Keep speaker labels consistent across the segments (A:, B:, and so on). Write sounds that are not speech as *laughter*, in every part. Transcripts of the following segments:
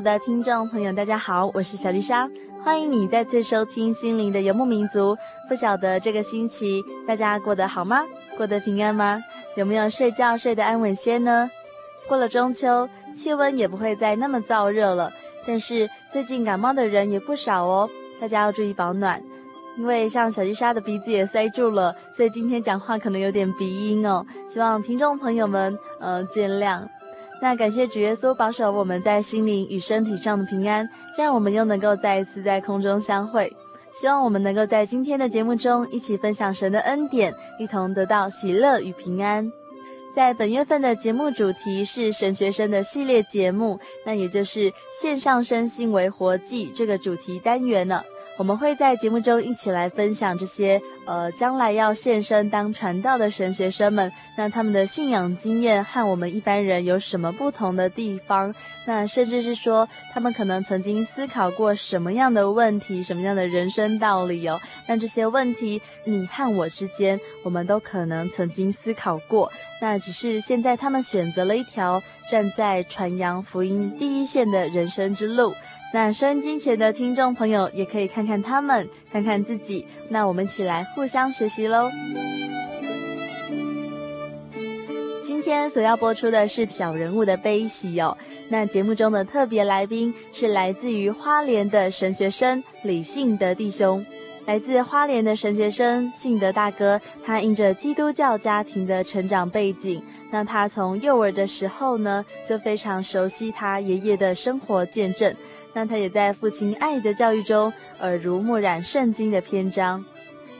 A: 的听众朋友，大家好，我是小丽莎，欢迎你再次收听心灵的游牧民族。不晓得这个星期大家过得好吗？过得平安吗？有没有睡觉睡得安稳些呢？过了中秋，气温也不会再那么燥热了，但是最近感冒的人也不少哦，大家要注意保暖。因为像小丽莎的鼻子也塞住了，所以今天讲话可能有点鼻音哦，希望听众朋友们呃见谅。那感谢主耶稣保守我们在心灵与身体上的平安，让我们又能够再一次在空中相会。希望我们能够在今天的节目中一起分享神的恩典，一同得到喜乐与平安。在本月份的节目主题是神学生的系列节目，那也就是线上身心为活祭这个主题单元呢。我们会在节目中一起来分享这些，呃，将来要献身当传道的神学生们，那他们的信仰经验和我们一般人有什么不同的地方？那甚至是说，他们可能曾经思考过什么样的问题，什么样的人生道理哦？那这些问题，你和我之间，我们都可能曾经思考过。那只是现在他们选择了一条站在传扬福音第一线的人生之路。那收音机前的听众朋友也可以看看他们，看看自己。那我们一起来互相学习喽。今天所要播出的是小人物的悲喜哦。那节目中的特别来宾是来自于花莲的神学生李信德弟兄。来自花莲的神学生信德大哥，他因着基督教家庭的成长背景，那他从幼儿的时候呢，就非常熟悉他爷爷的生活见证。那他也在父亲爱的教育中耳濡目染圣经的篇章。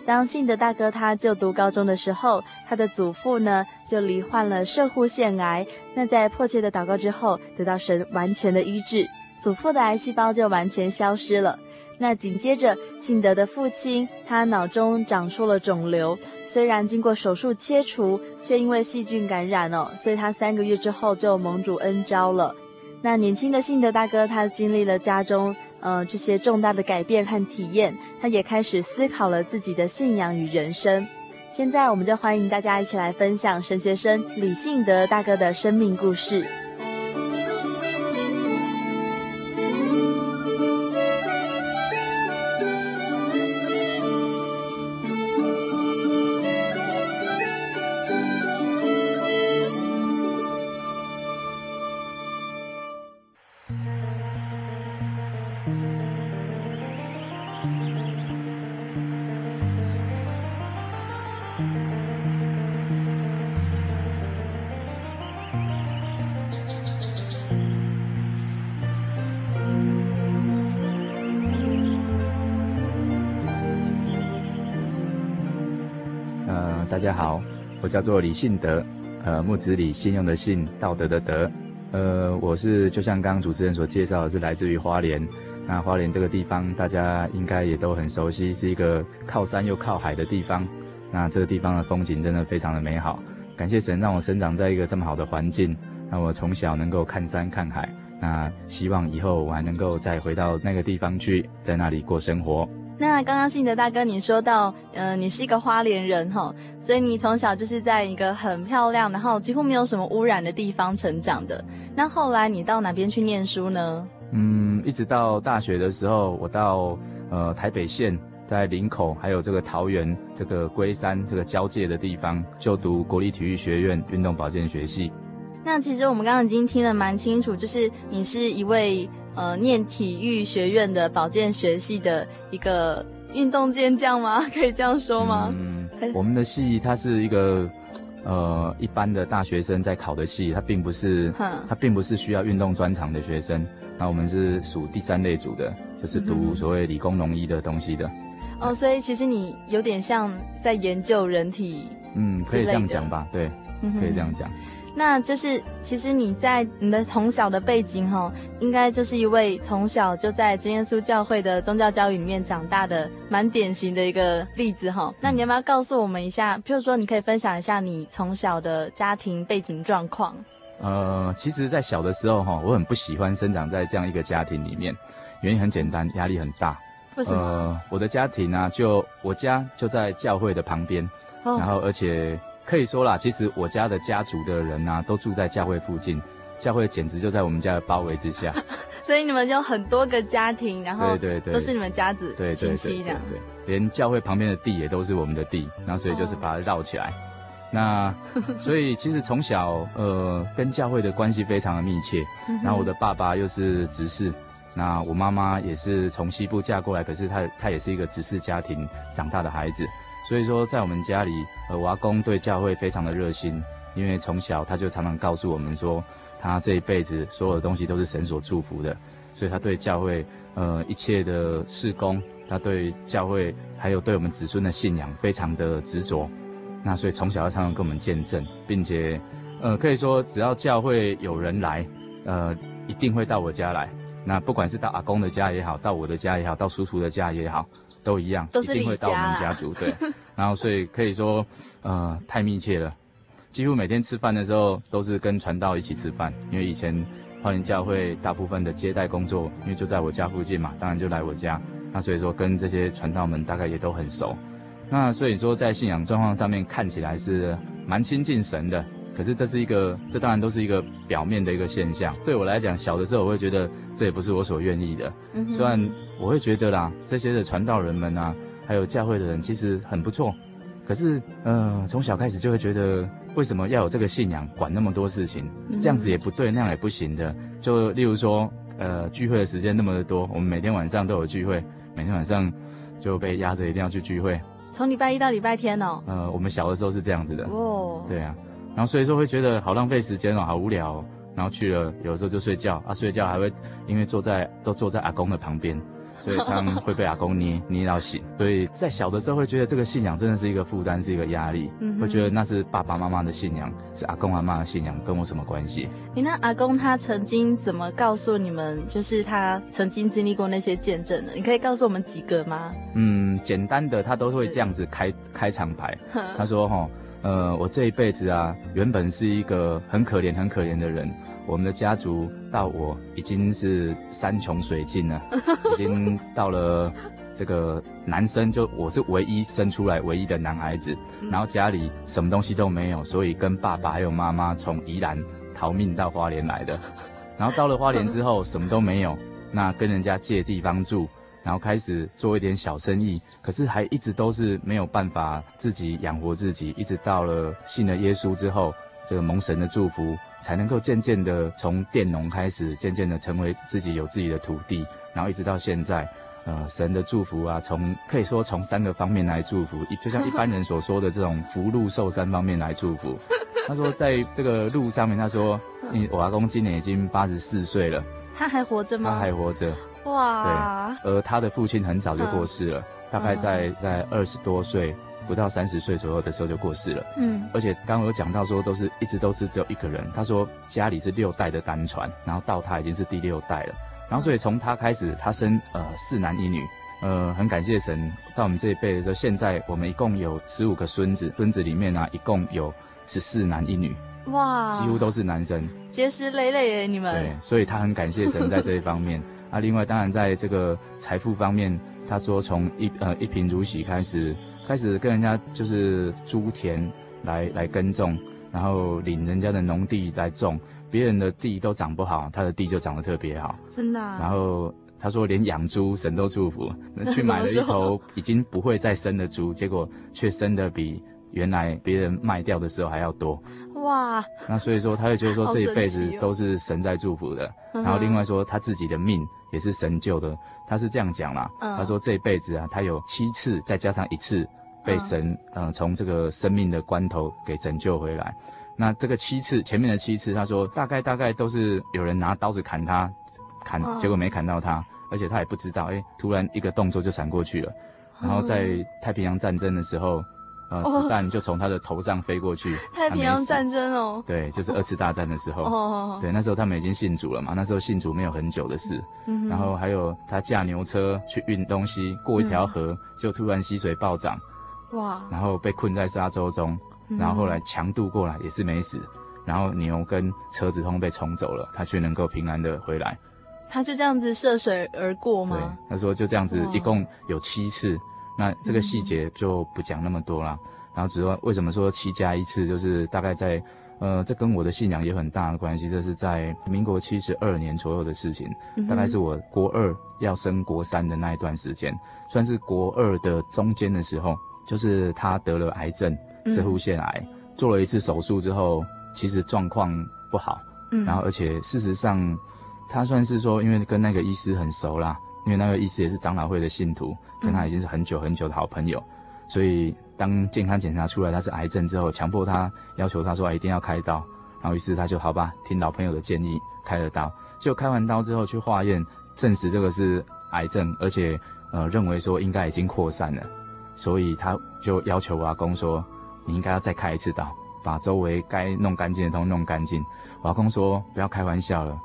A: 当信德大哥他就读高中的时候，他的祖父呢就罹患了射护腺癌。那在迫切的祷告之后，得到神完全的医治，祖父的癌细胞就完全消失了。那紧接着，信德的父亲他脑中长出了肿瘤，虽然经过手术切除，却因为细菌感染哦，所以他三个月之后就蒙主恩召了。那年轻的信德大哥，他经历了家中，呃，这些重大的改变和体验，他也开始思考了自己的信仰与人生。现在，我们就欢迎大家一起来分享神学生李信德大哥的生命故事。
B: 我叫做李信德，呃，木子李，信用的信，道德的德，呃，我是就像刚刚主持人所介绍的，是来自于花莲。那花莲这个地方，大家应该也都很熟悉，是一个靠山又靠海的地方。那这个地方的风景真的非常的美好，感谢神让我生长在一个这么好的环境，让我从小能够看山看海，那希望以后我还能够再回到那个地方去，在那里过生活。
C: 那刚刚信德大哥你说到，嗯、呃，你是一个花莲人哈，所以你从小就是在一个很漂亮，然后几乎没有什么污染的地方成长的。那后来你到哪边去念书呢？
B: 嗯，一直到大学的时候，我到呃台北县，在林口还有这个桃园这个龟山这个交界的地方就读国立体育学院运动保健学系。
C: 那其实我们刚刚已经听得蛮清楚，就是你是一位呃念体育学院的保健学系的一个运动健将吗？*laughs* 可以这样说吗？
B: 嗯，我们的系它是一个呃一般的大学生在考的系，它并不是，它并不是需要运动专长的学生。那我们是属第三类组的，就是读所谓理工农医的东西的。
C: 哦，所以其实你有点像在研究人体，
B: 嗯，可以这样讲吧？对，可以这样讲。
C: 那就是，其实你在你的从小的背景哈，应该就是一位从小就在真耶稣教会的宗教教育里面长大的蛮典型的一个例子哈。那你要不要告诉我们一下？譬如说，你可以分享一下你从小的家庭背景状况。
B: 呃，其实，在小的时候哈，我很不喜欢生长在这样一个家庭里面，原因很简单，压力很大。
C: 为什么？
B: 呃，我的家庭啊，就我家就在教会的旁边，哦，然后而且。可以说啦，其实我家的家族的人呐、啊，都住在教会附近，教会简直就在我们家的包围之下。*laughs*
C: 所以你们有很多个家庭，然后对对对，都是你们家子亲戚这样。对，连教会旁边的地也都是我们的地，然后所以就是把它绕起来。哦、那所以其实从小呃跟教会的关系非常的密切。然后我的爸爸又是执事，那我妈妈也是从西部嫁过来，可是她她也是一个执事家庭长大的孩子。所以说，在我们家里，呃，我阿公对教会非常的热心，因为从小他就常常告诉我们说，他这一辈子所有的东西都是神所祝福的，所以他对教会，呃，一切的事工，他对教会还有对我们子孙的信仰非常的执着。那所以从小他常常跟我们见证，并且，呃，可以说只要教会有人来，呃，一定会到我家来。那不管是到阿公的家也好，到我的家也好，到叔叔的家也好。都一样，都是
B: 一定会到我们家族，对。*laughs* 然后所以可以说，呃，太密切了，几乎每天吃饭的时候都是跟传道一起吃饭。因为以前花莲教会大部分的接待工作，因为就在我家附近嘛，当然就来我家。那所以说跟这些传道们大概也都很熟。那所以说在信仰状况上面看起来是蛮亲近神的。可是这是一个，这当然都是一个表面的一个现象。对我来讲，小的时候我会觉得这也不是我所愿意的。嗯、虽然我会觉得啦，这些的传道人们啊，还有教会的人其实很不错。可是，呃，从小开始就会觉得，为什么要有这个信仰，管那么多事情？这样子也不对，那样也不行的。就例如说，呃，聚会的时间那么的多，我们每天晚上都有聚会，每天晚上就被压着一定要去聚会。从礼拜一到礼拜天哦。呃，我们小的时候是这样子的。哦。对啊。然后所以说会觉得好浪费时间哦，好无聊哦。然后去了，有时候就睡觉啊，睡觉还会因为坐在都坐在阿公的旁边，所以常常会被阿公捏捏到醒。所以在小的时候会觉得这个信仰真的是一个负担，是一个压力。嗯，会觉得那是爸爸妈妈的信仰，是阿公阿妈的信仰，跟我什么关系？
C: 你那阿公他曾经怎么告诉你们，就是他曾经经历过那些见证呢？你可以告诉我们几个吗？
B: 嗯，简单的他都会这样子开开场白，他说哈。呃，我这一辈子啊，原本是一个很可怜、很可怜的人。我们的家族到我已经是山穷水尽了，已经到了这个男生，就我是唯一生出来唯一的男孩子，然后家里什么东西都没有，所以跟爸爸还有妈妈从宜兰逃命到花莲来的。*laughs* 然后到了花莲之后，什么都没有，那跟人家借地方住。然后开始做一点小生意，可是还一直都是没有办法自己养活自己，一直到了信了耶稣之后，这个蒙神的祝福，才能够渐渐的从佃农开始，渐渐的成为自己有自己的土地，然后一直到现在，呃，神的祝福啊，从可以说从三个方面来祝福，一就像一般人所说的这种福禄寿三方面来祝福。*laughs* 他说在这个路上面，他说，我阿公今年已经八十四岁了，
C: 他还活着吗？
B: 他还活着。
C: 哇！
B: 对，而他的父亲很早就过世了，嗯、大概在在二十多岁，不到三十岁左右的时候就过世了。嗯，而且刚刚有讲到说，都是一直都是只有一个人。他说家里是六代的单传，然后到他已经是第六代了。然后所以从他开始，他生呃四男一女，呃很感谢神。到我们这一辈的时候，现在我们一共有十五个孙子，孙子里面呢、啊、一共有十四男一女。
C: 哇，
B: 几乎都是男生，
C: 结实累累耶，你们。
B: 对，所以他很感谢神在这一方面。*laughs* *laughs* *laughs* 啊，另外当然在这个财富方面，他说从一呃一贫如洗开始，开始跟人家就是租田来来耕种，然后领人家的农地来种，别人的地都长不好，他的地就长得特别好，
C: 真的啊。
B: 然后他说连养猪神都祝福，*laughs* 去买了一头已经不会再生的猪，结果却生的比原来别人卖掉的时候还要多。
C: 哇，
B: 那所以说他会觉得说这一辈子都是神在祝福的，哦、然后另外说他自己的命也是神救的，他是这样讲啦。嗯、他说这一辈子啊，他有七次再加上一次被神嗯、呃、从这个生命的关头给拯救回来。那这个七次前面的七次，他说大概大概都是有人拿刀子砍他，砍结果没砍到他，而且他也不知道，哎，突然一个动作就闪过去了。然后在太平洋战争的时候。呃，子弹就从他的头上飞过去。哦、
C: 太平洋战争哦。
B: 对，就是二次大战的时候。哦。对，那时候他们已经信主了嘛，那时候信主没有很久的事。嗯。然后还有他驾牛车去运东西，过一条河，嗯、就突然溪水暴涨。哇。然后被困在沙洲中，然后后来强渡过来也是没死，然后牛跟车子通通被冲走了，他却能够平安的回来。
C: 他就这样子涉水而过吗？
B: 对，他说就这样子，一共有七次。那这个细节就不讲那么多了，嗯、然后只说为什么说七加一次，就是大概在，呃，这跟我的信仰也有很大的关系。这是在民国七十二年左右的事情，嗯、大概是我国二要升国三的那一段时间，算是国二的中间的时候，就是他得了癌症，摄护腺癌，嗯、做了一次手术之后，其实状况不好，嗯，然后而且事实上，他算是说，因为跟那个医师很熟啦。因为那个医师也是长老会的信徒，跟他已经是很久很久的好朋友，嗯、所以当健康检查出来他是癌症之后，强迫他要求他说一定要开刀，然后于是他就好吧，听老朋友的建议开了刀。就开完刀之后去化验，证实这个是癌症，而且呃认为说应该已经扩散了，所以他就要求我阿公说，你应该要再开一次刀，把周围该弄干净的都弄干净。我阿公说不要开玩笑了，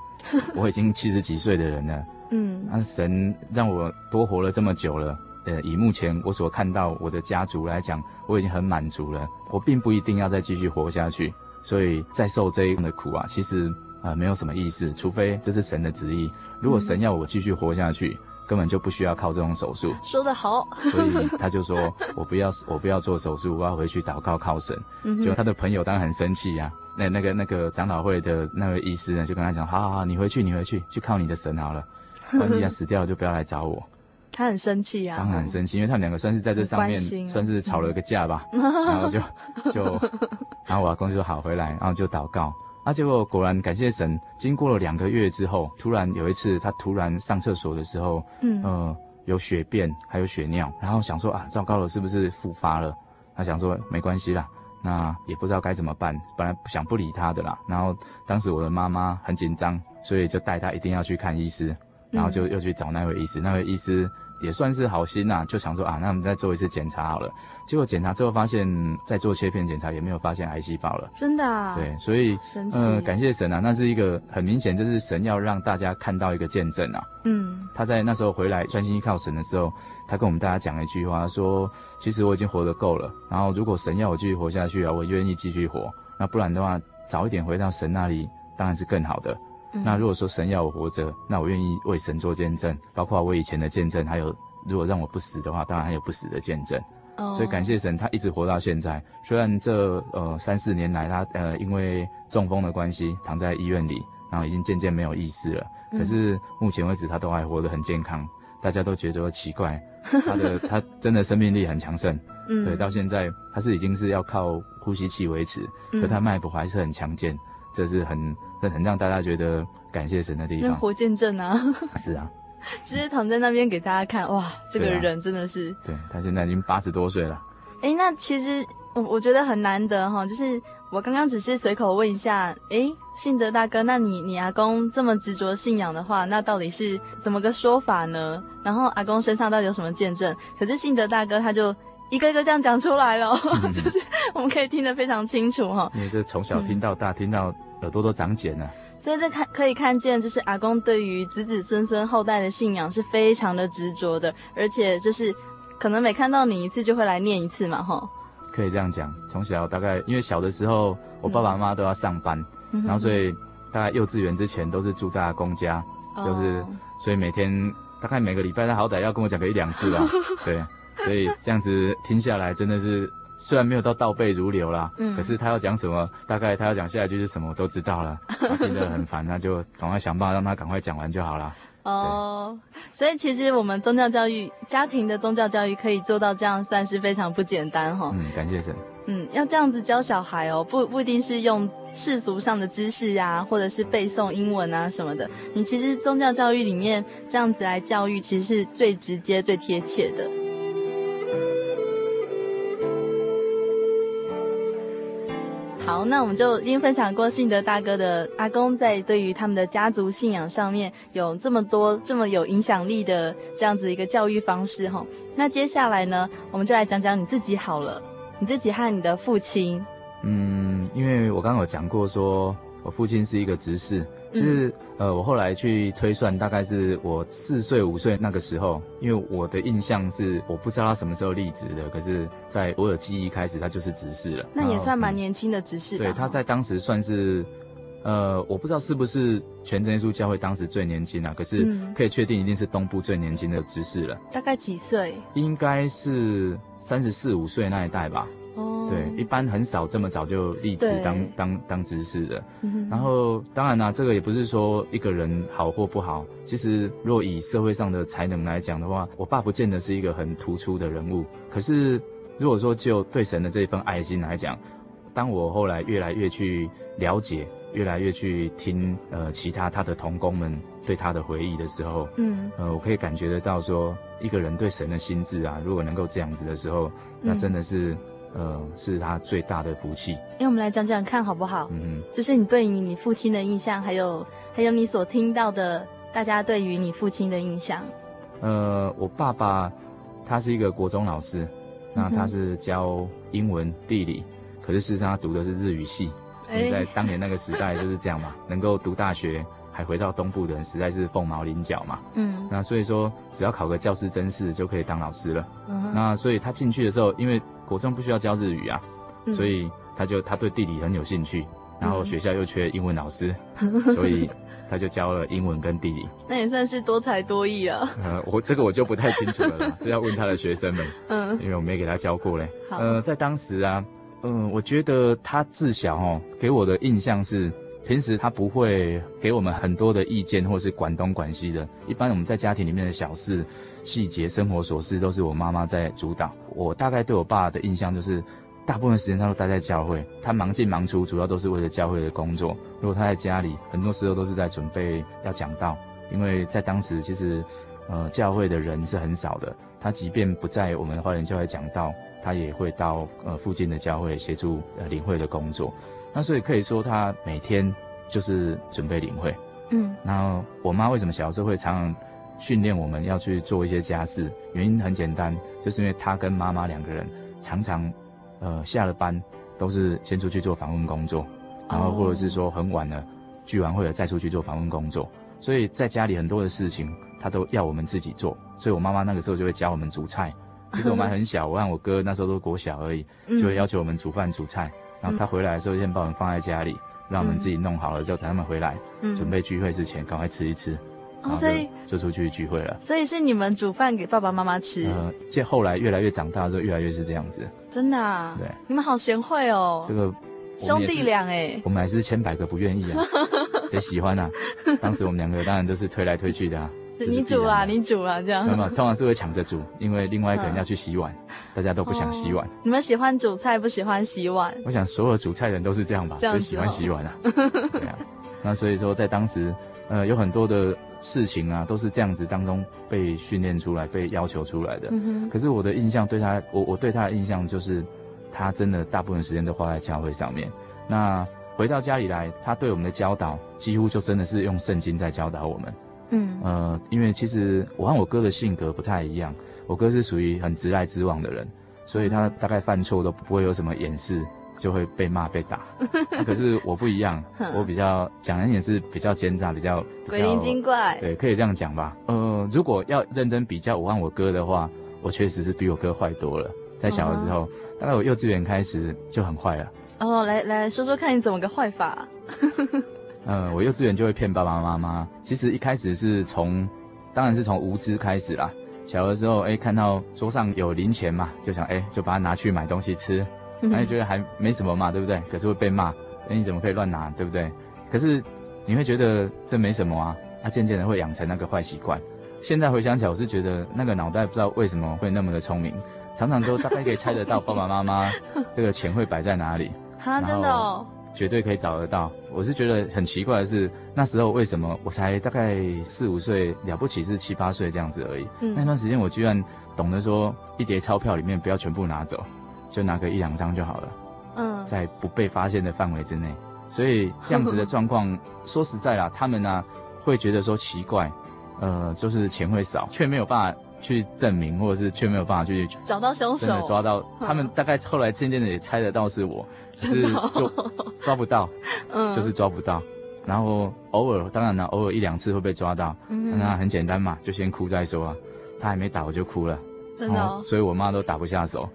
B: 我已经七十几岁的人了。嗯，那神让我多活了这么久了，呃，以目前我所看到我的家族来讲，我已经很满足了。我并不一定要再继续活下去，所以再受这一样的苦啊，其实啊、呃、没有什么意思。除非这是神的旨意，如果神要我继续活下去，根本就不需要靠这种手术。
C: 说得好。
B: 所以他就说我不要，我不要做手术，我要回去祷告靠神。嗯哼，就他的朋友当然很生气呀、啊。那那个那个长老会的那位医师呢，就跟他讲，好好好，你回去，你回去，去靠你的神好了。万 *laughs* 一他死掉了，就不要来找我。
C: 他很生气啊，
B: 当然很生气，因为他们两个算是在这上面算是吵了个架吧。然后就就，*laughs* 然后我阿公就说好回来，然后就祷告。啊，结果果然感谢神，经过了两个月之后，突然有一次他突然上厕所的时候，嗯呃有血便还有血尿，然后想说啊糟糕了，是不是复发了？他想说没关系啦，那也不知道该怎么办，本来想不理他的啦。然后当时我的妈妈很紧张，所以就带他一定要去看医师。然后就又去找那位医师，那位医师也算是好心呐，就想说啊，那我们再做一次检查好了。结果检查之后发现，再做切片检查也没有发现癌细胞了。
C: 真的啊？
B: 对，所以神奇。呃，感谢神啊，那是一个很明显，就是神要让大家看到一个见证啊。嗯。他在那时候回来专心依靠神的时候，他跟我们大家讲一句话，说：其实我已经活得够了，然后如果神要我继续活下去啊，我愿意继续活。那不然的话，早一点回到神那里，当然是更好的。那如果说神要我活着，那我愿意为神做见证，包括我以前的见证，还有如果让我不死的话，当然还有不死的见证。哦，所以感谢神，他一直活到现在。虽然这呃三四年来他呃因为中风的关系躺在医院里，然后已经渐渐没有意识了，可是目前为止他都还活得很健康，大家都觉得奇怪，他的 *laughs* 他真的生命力很强盛。嗯，对，到现在他是已经是要靠呼吸器维持，可他脉搏还是很强健。这是很很很让大家觉得感谢神的地方，
C: 活见证啊！
B: 是啊，*laughs*
C: 直接躺在那边给大家看，哇，这个人真的是，
B: 对，他现在已经八十多岁了。
C: 哎，那其实我我觉得很难得哈，就是我刚刚只是随口问一下，哎，信德大哥，那你你阿公这么执着信仰的话，那到底是怎么个说法呢？然后阿公身上到底有什么见证？可是信德大哥他就。一个一个这样讲出来了，嗯、*laughs* 就是我们可以听得非常清楚哈。
B: 因为这从小听到大，嗯、听到耳朵都长茧了。
C: 所以这看可以看见，就是阿公对于子子孙孙后代的信仰是非常的执着的，而且就是可能每看到你一次就会来念一次嘛，哈。
B: 可以这样讲。从小大概因为小的时候，我爸爸妈妈都要上班，嗯、然后所以大概幼稚园之前都是住在阿公家，嗯、就是所以每天大概每个礼拜他好歹要跟我讲个一两次吧。*laughs* 对，所以这样子听下来真的是。虽然没有到倒背如流啦，嗯，可是他要讲什么，大概他要讲下一句是什么，我都知道了。*laughs* 听得很烦，那就赶快想办法让他赶快讲完就好了。
C: 哦，所以其实我们宗教教育，家庭的宗教教育可以做到这样，算是非常不简单哈。
B: 嗯，感谢神。
C: 嗯，要这样子教小孩哦，不不一定是用世俗上的知识啊，或者是背诵英文啊什么的。你其实宗教教育里面这样子来教育，其实是最直接、最贴切的。好，那我们就已经分享过信德大哥的阿公在对于他们的家族信仰上面有这么多这么有影响力的这样子一个教育方式哈。那接下来呢，我们就来讲讲你自己好了，你自己和你的父亲。
B: 嗯，因为我刚刚有讲过说，我父亲是一个执事。其实，嗯、呃，我后来去推算，大概是我四岁五岁那个时候，因为我的印象是，我不知道他什么时候立职的，可是在我有记忆开始，他就是执事了。
C: 那也算蛮年轻的执事。
B: 对，他在当时算是，呃，我不知道是不是全真耶稣教会当时最年轻啊，可是可以确定一定是东部最年轻的执事了。
C: 大概几岁？
B: 应该是三十四五岁那一代吧。哦，对，一般很少这么早就立志当当当执事的。嗯、然后，当然啦、啊，这个也不是说一个人好或不好。其实，若以社会上的才能来讲的话，我爸不见得是一个很突出的人物。可是，如果说就对神的这份爱心来讲，当我后来越来越去了解，越来越去听呃其他他的同工们对他的回忆的时候，嗯，呃，我可以感觉得到说，一个人对神的心智啊，如果能够这样子的时候，那真的是。嗯呃，是他最大的福气。
C: 因为我们来讲讲看好不好？嗯，就是你对于你父亲的印象，还有还有你所听到的大家对于你父亲的印象。
B: 呃，我爸爸他是一个国中老师，那他是教英文、地理，可是事实上他读的是日语系。欸，在当年那个时代就是这样嘛，*laughs* 能够读大学还回到东部的人实在是凤毛麟角嘛。嗯，那所以说只要考个教师真试就可以当老师了。嗯，那所以他进去的时候，因为国中不需要教日语啊，嗯、所以他就他对地理很有兴趣，然后学校又缺英文老师，嗯、所以他就教了英文跟地理。*laughs*
C: 那也算是多才多艺啊。
B: 呃，我这个我就不太清楚了啦，*laughs* 这要问他的学生们。嗯，因为我没给他教过嘞。呃，在当时啊，嗯、呃，我觉得他自小哦给我的印象是，平时他不会给我们很多的意见或是管东管西的。一般我们在家庭里面的小事。细节生活琐事都是我妈妈在主导。我大概对我爸的印象就是，大部分时间他都待在教会，他忙进忙出，主要都是为了教会的工作。如果他在家里，很多时候都是在准备要讲道，因为在当时其实，呃，教会的人是很少的。他即便不在我们花莲教会讲道，他也会到呃附近的教会协助呃领会的工作。那所以可以说，他每天就是准备领会。嗯，然后我妈为什么小时候会常常训练我们要去做一些家事，原因很简单，就是因为他跟妈妈两个人常常，呃，下了班都是先出去做访问工作，然后或者是说很晚了，聚完会了再出去做访问工作，所以在家里很多的事情他都要我们自己做，所以我妈妈那个时候就会教我们煮菜。其实我们还很小，我和我哥那时候都国小而已，就会要求我们煮饭煮菜，然后他回来的时候先把我们放在家里，让我们自己弄好了之后等他们回来，准备聚会之前赶快吃一吃。哦，所以就出去聚会了。
C: 所以是你们煮饭给爸爸妈妈吃。嗯，
B: 这后来越来越长大之后，越来越是这样子。
C: 真的啊？
B: 对，
C: 你们好贤惠哦。
B: 这个
C: 兄弟俩哎，
B: 我们还是千百个不愿意啊，*laughs* 谁喜欢啊？当时我们两个当然都是推来推去的啊。
C: 你煮啊，你煮啊，这样。
B: 那么通常是会抢着煮，因为另外一个人要去洗碗，大家都不想洗碗。
C: 你们喜欢煮菜，不喜欢洗碗？
B: 我想所有煮菜的人都是这样吧，谁喜欢洗碗啊？对啊。那所以说，在当时，呃，有很多的。事情啊，都是这样子当中被训练出来、被要求出来的。嗯。可是我的印象对他，我我对他的印象就是，他真的大部分时间都花在教会上面。那回到家里来，他对我们的教导几乎就真的是用圣经在教导我们。嗯。呃，因为其实我和我哥的性格不太一样，我哥是属于很直来直往的人，所以他大概犯错都不会有什么掩饰。就会被骂被打，*laughs* 可是我不一样，我比较讲人也是比较奸诈，比较
C: 鬼灵精怪，
B: 对，可以这样讲吧。呃，如果要认真比较我和我哥的话，我确实是比我哥坏多了。在小的时候，大概我幼稚园开始就很坏了。
C: 哦，来来说说看你怎么个坏法？
B: 嗯，*laughs* 我幼稚园就会骗爸爸妈妈。其实一开始是从，当然是从无知开始啦。小的时候，哎，看到桌上有零钱嘛，就想，哎，就把它拿去买东西吃，那你觉得还没什么嘛，对不对？可是会被骂，哎，你怎么可以乱拿，对不对？可是你会觉得这没什么啊，啊，渐渐的会养成那个坏习惯。现在回想起来，我是觉得那个脑袋不知道为什么会那么的聪明，常常都大概可以猜得到爸爸妈妈 *laughs* 这个钱会摆在哪里。
C: 哈，真的哦，
B: 绝对可以找得到。我是觉得很奇怪的是，那时候为什么我才大概四五岁，了不起是七八岁这样子而已。嗯，那段时间我居然懂得说，一叠钞票里面不要全部拿走，就拿个一两张就好了。嗯，在不被发现的范围之内。所以这样子的状况，说实在啦，他们呢、啊、会觉得说奇怪。呃，就是钱会少，却没有办法去证明，或者是却没有办法去
C: 找到凶手，
B: 抓到他们。大概后来渐渐的也猜得到是我，*laughs* 只是就抓不到，*laughs* 嗯，就是抓不到。然后偶尔，当然了，偶尔一两次会被抓到，嗯，那很简单嘛，就先哭再说啊。他还没打我就哭了，
C: 真的哦，
B: 所以我妈都打不下手，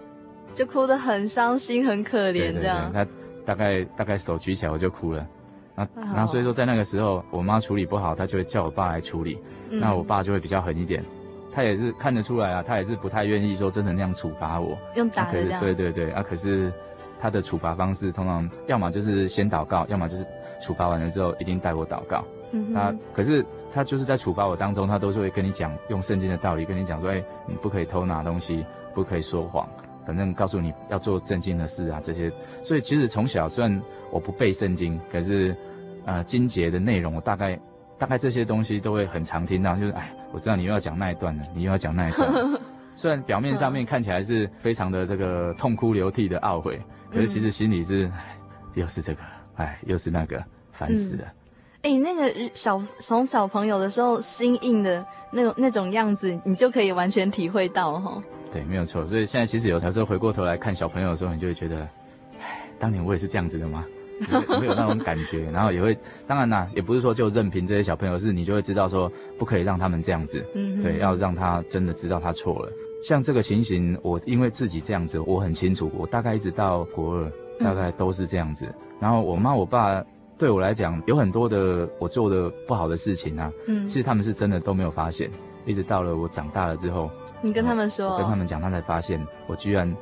C: 就哭得很伤心、很可怜这样。
B: 他大概大概手举起来我就哭了。那那所以说，在那个时候，我妈处理不好，她就会叫我爸来处理。嗯、那我爸就会比较狠一点，他也是看得出来啊，他也是不太愿意说真的那样处罚我，
C: 用打的这样。
B: 对对对，啊，可是他的处罚方式通常要么就是先祷告，要么就是处罚完了之后一定带我祷告。嗯哼。那可是他就是在处罚我当中，他都是会跟你讲，用圣经的道理跟你讲说，哎，你不可以偷拿东西，不可以说谎，反正告诉你要做正经的事啊这些。所以其实从小虽然我不背圣经，可是。呃，经节的内容，我大概大概这些东西都会很常听到，就是哎，我知道你又要讲那一段了，你又要讲那一段。*laughs* 虽然表面上面看起来是非常的这个痛哭流涕的懊悔，可是其实心里是，又是这个，哎，又是那个，烦死了。
C: 哎、嗯，那个小从小朋友的时候心硬的那种那种样子，你就可以完全体会到哈。
B: 对，没有错。所以现在其实有时候回过头来看小朋友的时候，你就会觉得，唉，当年我也是这样子的吗？会有那种感觉，然后也会，当然啦，也不是说就任凭这些小朋友，是你就会知道说，不可以让他们这样子，嗯，对，要让他真的知道他错了。像这个情形，我因为自己这样子，我很清楚，我大概一直到国二，大概都是这样子。然后我妈我爸对我来讲，有很多的我做的不好的事情啊，嗯，其实他们是真的都没有发现，一直到了我长大了之后，
C: 你跟他们说，
B: 我跟他们讲，他才发现我居然。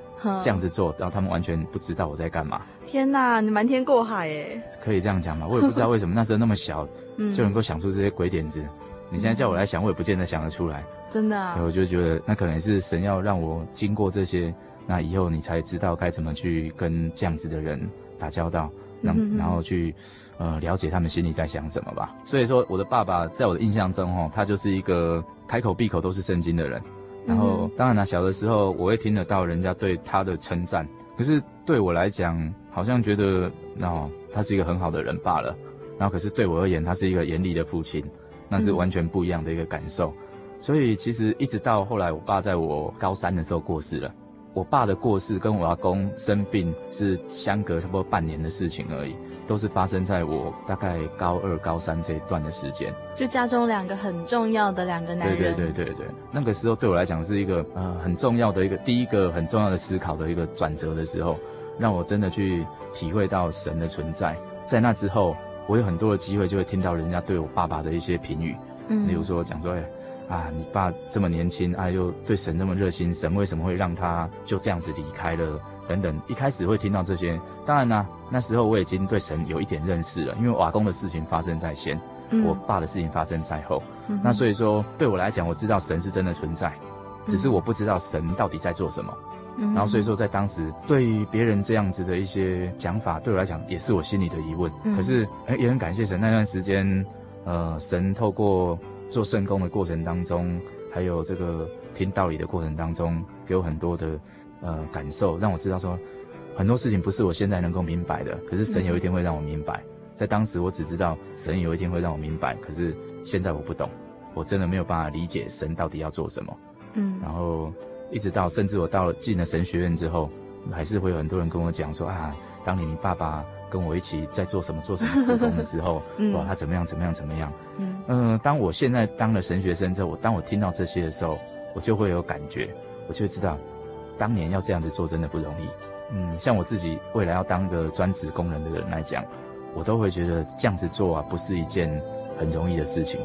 B: 这样子做，然后他们完全不知道我在干嘛。
C: 天哪，你瞒天过海耶！
B: 可以这样讲吗？我也不知道为什么 *laughs* 那时候那么小，就能够想出这些鬼点子。你现在叫我来想，我也不见得想得出来。真的啊？我就觉得那可能是神要让我经过这些，那以后你才知道该怎么去跟这样子的人打交道，让然后去呃了解他们心里在想什么吧。所以说，我的爸爸在我的印象中，哦，他就是一个开口闭口都是圣经的人。然后，当然了，小的时候我会听得到人家对他的称赞，可是对我来讲，好像觉得，哦，他是一个很好的人罢了。然后，可是对我而言，他是一个严厉的父亲，那是完全不一样的一个感受。所以，其实一直到后来，我爸在我高三的时候过世了。我爸的过世跟我阿公生病是相隔差不多半年的事情而已，都是发生在我大概高二、高三这一段的时间。
C: 就家中两个很重要的两个男人。
B: 对对对对对，那个时候对我来讲是一个呃很重要的一个第一个很重要的思考的一个转折的时候，让我真的去体会到神的存在。在那之后，我有很多的机会就会听到人家对我爸爸的一些评语，嗯，例如说讲说哎。啊，你爸这么年轻，啊，又对神那么热心，神为什么会让他就这样子离开了？等等，一开始会听到这些。当然呢，那时候我已经对神有一点认识了，因为瓦工的事情发生在先，嗯、我爸的事情发生在后。嗯、那所以说，对我来讲，我知道神是真的存在，只是我不知道神到底在做什么。嗯、然后所以说，在当时对于别人这样子的一些讲法，对我来讲也是我心里的疑问。嗯、可是，哎，也很感谢神那段时间，呃，神透过。做圣工的过程当中，还有这个听道理的过程当中，给我很多的呃感受，让我知道说很多事情不是我现在能够明白的，可是神有一天会让我明白。在当时我只知道神有一天会让我明白，可是现在我不懂，我真的没有办法理解神到底要做什么。嗯，然后一直到甚至我到了进了神学院之后，还是会有很多人跟我讲说啊，当年你爸爸。跟我一起在做什么做什么施工的时候，*laughs* 嗯、哇，他怎么样怎么样怎么样？嗯、呃，当我现在当了神学生之后，我当我听到这些的时候，我就会有感觉，我就会知道，当年要这样子做真的不容易。嗯，像我自己未来要当个专职工人的人来讲，我都会觉得这样子做啊，不是一件很容易的事情。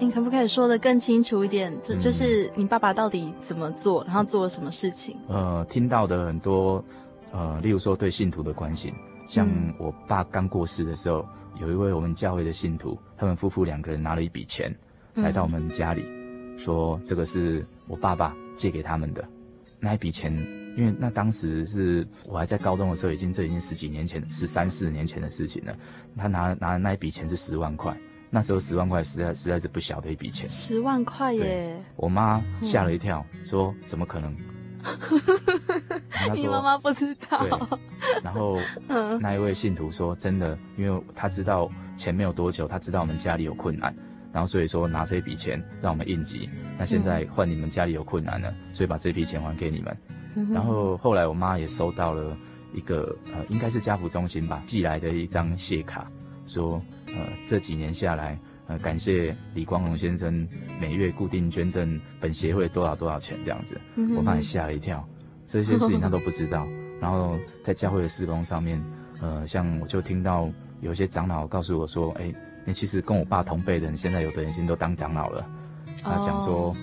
C: 你可不可以说得更清楚一点？就就是你爸爸到底怎么做，然后做了什么事情？
B: 呃，听到的很多，呃，例如说对信徒的关心，像我爸刚过世的时候，有一位我们教会的信徒，他们夫妇两个人拿了一笔钱来到我们家里，说这个是我爸爸借给他们的那一笔钱，因为那当时是我还在高中的时候，已经这已经十几年前，十三四年前的事情了。他拿拿的那一笔钱是十万块。那时候十万块实在实在是不小的一笔钱，
C: 十万块耶！
B: 我妈吓了一跳，嗯、说：“怎么可能？” *laughs*
C: 你妈妈不知道。
B: 对。然后 *laughs* 那一位信徒说：“真的，因为他知道钱没有多久，他知道我们家里有困难，然后所以说拿这一笔钱让我们应急。那现在换你们家里有困难了，所以把这笔钱还给你们。嗯”然后后来我妈也收到了一个呃，应该是家福中心吧寄来的一张谢卡。说，呃，这几年下来，呃，感谢李光荣先生每月固定捐赠本协会多少多少钱这样子，我把你吓了一跳，这些事情他都不知道。然后在教会的施工上面，呃，像我就听到有些长老告诉我说，哎，你其实跟我爸同辈的人，现在有的人已经都当长老了。他讲说，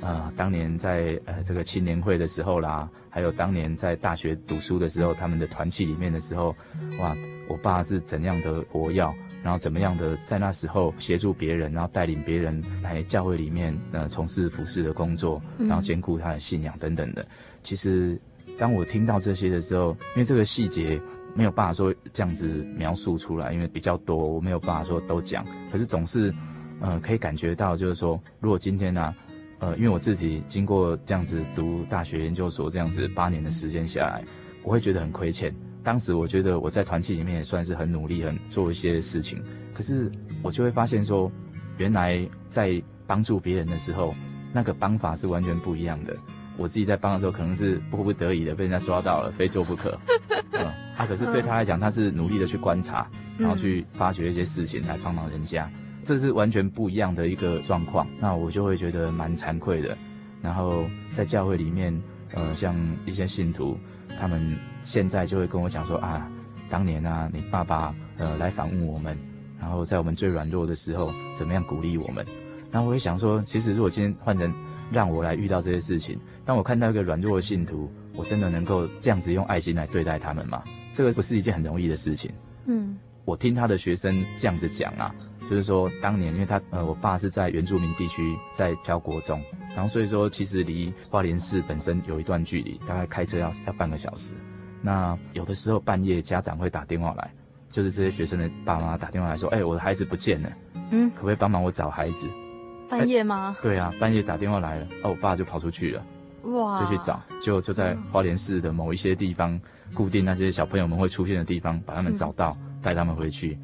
B: 呃，当年在呃这个青年会的时候啦，还有当年在大学读书的时候，他们的团契里面的时候，哇。我爸是怎样的活跃，然后怎么样的在那时候协助别人，然后带领别人来教会里面呃从事服侍的工作，然后兼顾他的信仰等等的。其实当我听到这些的时候，因为这个细节没有办法说这样子描述出来，因为比较多，我没有办法说都讲。可是总是呃可以感觉到，就是说，如果今天呢、啊，呃，因为我自己经过这样子读大学研究所这样子八年的时间下来，我会觉得很亏欠。当时我觉得我在团体里面也算是很努力，很做一些事情。可是我就会发现说，原来在帮助别人的时候，那个帮法是完全不一样的。我自己在帮的时候，可能是迫不得已的被人家抓到了，非做不可。*laughs* 嗯，啊，可是对他来讲，他是努力的去观察，然后去发掘一些事情来帮忙人家，这是完全不一样的一个状况。那我就会觉得蛮惭愧的。然后在教会里面，呃，像一些信徒。他们现在就会跟我讲说啊，当年啊，你爸爸呃来访问我们，然后在我们最软弱的时候，怎么样鼓励我们？然后我会想说，其实如果今天换成让我来遇到这些事情，当我看到一个软弱的信徒，我真的能够这样子用爱心来对待他们吗？这个不是一件很容易的事情。嗯，我听他的学生这样子讲啊。就是说，当年因为他呃，我爸是在原住民地区在教国中，然后所以说其实离花莲市本身有一段距离，大概开车要要半个小时。那有的时候半夜家长会打电话来，就是这些学生的爸妈打电话来说，哎，我的孩子不见了，嗯，可不可以帮忙我找孩子？
C: 半夜吗？
B: 对啊，半夜打电话来了，哦，我爸就跑出去了，哇，就去找，就就在花莲市的某一些地方，固定那些小朋友们会出现的地方，把他们找到，带他们回去。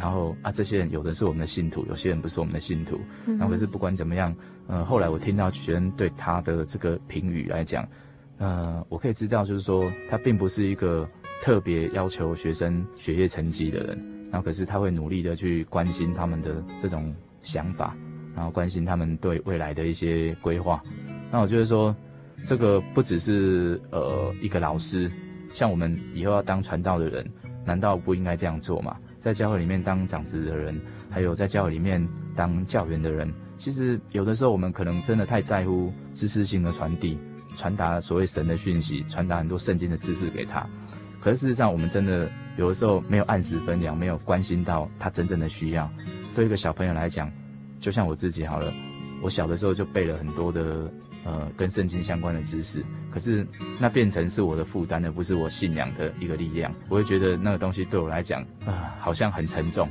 B: 然后啊，这些人有的是我们的信徒，有些人不是我们的信徒。嗯、然后可是不管怎么样，呃，后来我听到学生对他的这个评语来讲，呃，我可以知道就是说他并不是一个特别要求学生学业成绩的人。然后可是他会努力的去关心他们的这种想法，然后关心他们对未来的一些规划。那我觉得说，这个不只是呃一个老师，像我们以后要当传道的人，难道不应该这样做吗？在教会里面当长子的人，还有在教会里面当教员的人，其实有的时候我们可能真的太在乎知识性的传递，传达所谓神的讯息，传达很多圣经的知识给他。可是事实上，我们真的有的时候没有按时分粮，没有关心到他真正的需要。对一个小朋友来讲，就像我自己好了，我小的时候就背了很多的。呃，跟圣经相关的知识，可是那变成是我的负担，而不是我信仰的一个力量。我会觉得那个东西对我来讲，啊、呃，好像很沉重。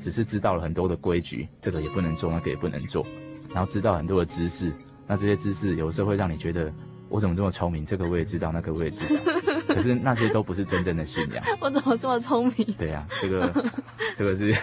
B: 只是知道了很多的规矩，这个也不能做，那个也不能做，然后知道很多的知识，那这些知识有时候会让你觉得，我怎么这么聪明？这个我也知道，那个我也知道。*laughs* 可是那些都不是真正的信仰。*laughs*
C: 我怎么这么聪明？
B: 对呀、啊，这个，这个是，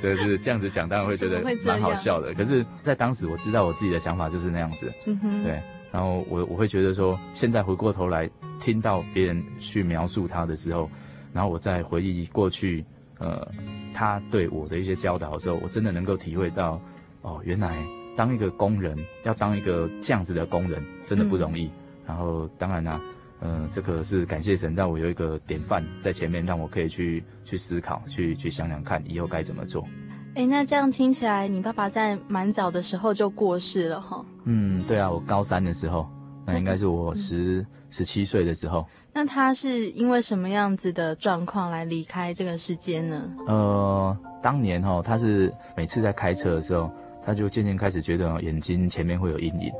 B: 这个是这样子讲，当然会觉得蛮好笑的。可是，在当时我知道我自己的想法就是那样子。嗯。对，然后我我会觉得说，现在回过头来听到别人去描述他的时候，然后我再回忆过去，呃，他对我的一些教导的时候，我真的能够体会到，哦，原来当一个工人，要当一个这样子的工人，真的不容易。嗯、然后当然啦、啊，嗯、呃，这个是感谢神让我有一个典范在前面，让我可以去去思考，去去想想看以后该怎么做。
C: 哎，那这样听起来，你爸爸在蛮早的时候就过世了哈？
B: 嗯，对啊，我高三的时候，那应该是我十十七岁的时候。
C: 那他是因为什么样子的状况来离开这个世界呢？
B: 呃，当年哈，他是每次在开车的时候，他就渐渐开始觉得眼睛前面会有阴影，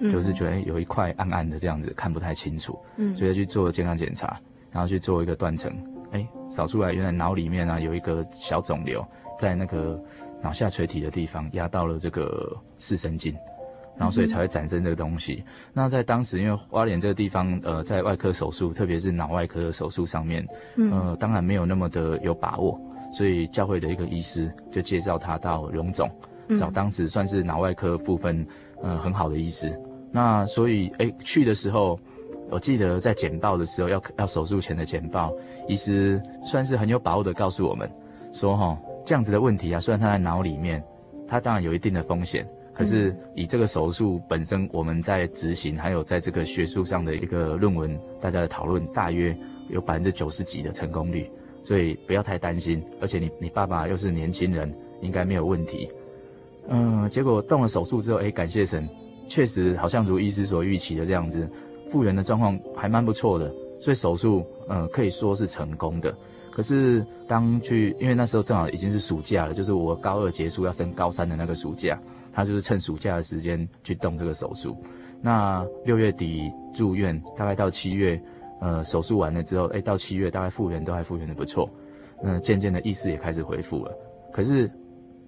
B: 嗯、就是觉得有一块暗暗的这样子，看不太清楚。嗯，所以去做健康检查，然后去做一个断层，哎，扫出来原来脑里面啊有一个小肿瘤。在那个脑下垂体的地方压到了这个视神经，然后所以才会产生这个东西。嗯、那在当时，因为花莲这个地方，呃，在外科手术，特别是脑外科的手术上面，呃，当然没有那么的有把握，所以教会的一个医师就介绍他到荣总，找当时算是脑外科部分，呃，很好的医师。那所以，哎，去的时候，我记得在简报的时候，要要手术前的简报，医师算是很有把握的告诉我们说，哈。这样子的问题啊，虽然他在脑里面，他当然有一定的风险，可是以这个手术本身，我们在执行，还有在这个学术上的一个论文，大家的讨论，大约有百分之九十几的成功率，所以不要太担心。而且你你爸爸又是年轻人，应该没有问题。嗯，结果动了手术之后，哎，感谢神，确实好像如医师所预期的这样子，复原的状况还蛮不错的，所以手术嗯可以说是成功的。可是当去，因为那时候正好已经是暑假了，就是我高二结束要升高三的那个暑假，他就是趁暑假的时间去动这个手术。那六月底住院，大概到七月，呃，手术完了之后，哎，到七月大概复原都还复原的不错，嗯，渐渐的意识也开始恢复了。可是，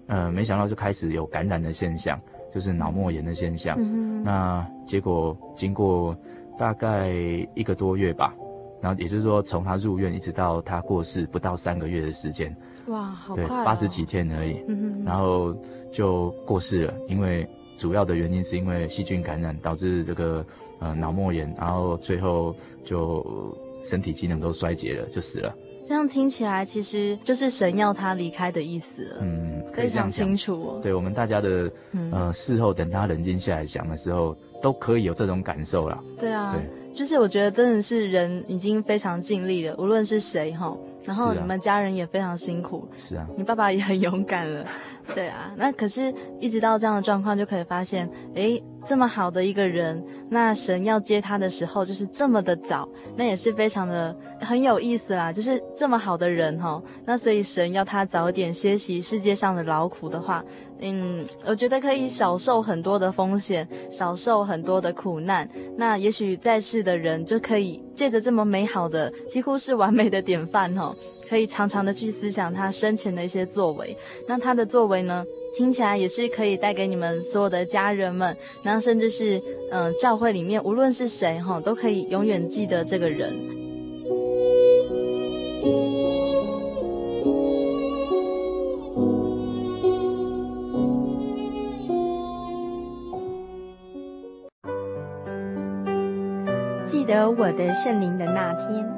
B: 呃，没想到就开始有感染的现象，就是脑膜炎的现象。嗯、那结果经过大概一个多月吧。然后也就是说，从他入院一直到他过世，不到三个月的时间，
C: 哇，好快哦，
B: 对，八十几天而已。
C: 嗯，
B: 然后就过世了，因为主要的原因是因为细菌感染导致这个呃脑膜炎，然后最后就身体机能都衰竭了，就死了。
C: 这样听起来，其实就是神要他离开的意思了。
B: 嗯，
C: 非常清楚哦。
B: 对，我们大家的呃事后等他冷静下来想的时候，都可以有这种感受啦。
C: 对啊。对。就是我觉得真的是人已经非常尽力了，无论是谁哈，然后你们家人也非常辛苦，
B: 是啊，
C: 你爸爸也很勇敢了，对啊，那可是一直到这样的状况就可以发现，诶，这么好的一个人，那神要接他的时候就是这么的早，那也是非常的很有意思啦，就是这么好的人哈，那所以神要他早点歇息世界上的劳苦的话。嗯，我觉得可以少受很多的风险，少受很多的苦难。那也许在世的人就可以借着这么美好的，几乎是完美的典范哦，可以常常的去思想他生前的一些作为。那他的作为呢，听起来也是可以带给你们所有的家人们，然后甚至是嗯、教会里面无论是谁哈，都可以永远记得这个人。
D: 记得我的圣灵的那天，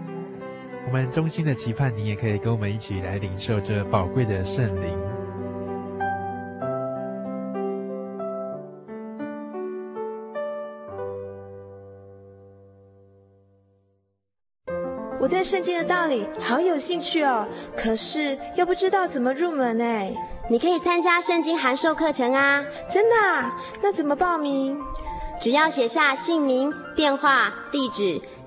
E: 我们衷心的期盼你也可以跟我们一起来领受这宝贵的圣灵。
F: 我对圣经的道理好有兴趣哦，可是又不知道怎么入门哎。
G: 你可以参加圣经函授课程啊！
F: 真的啊？那怎么报名？
G: 只要写下姓名、电话、地址，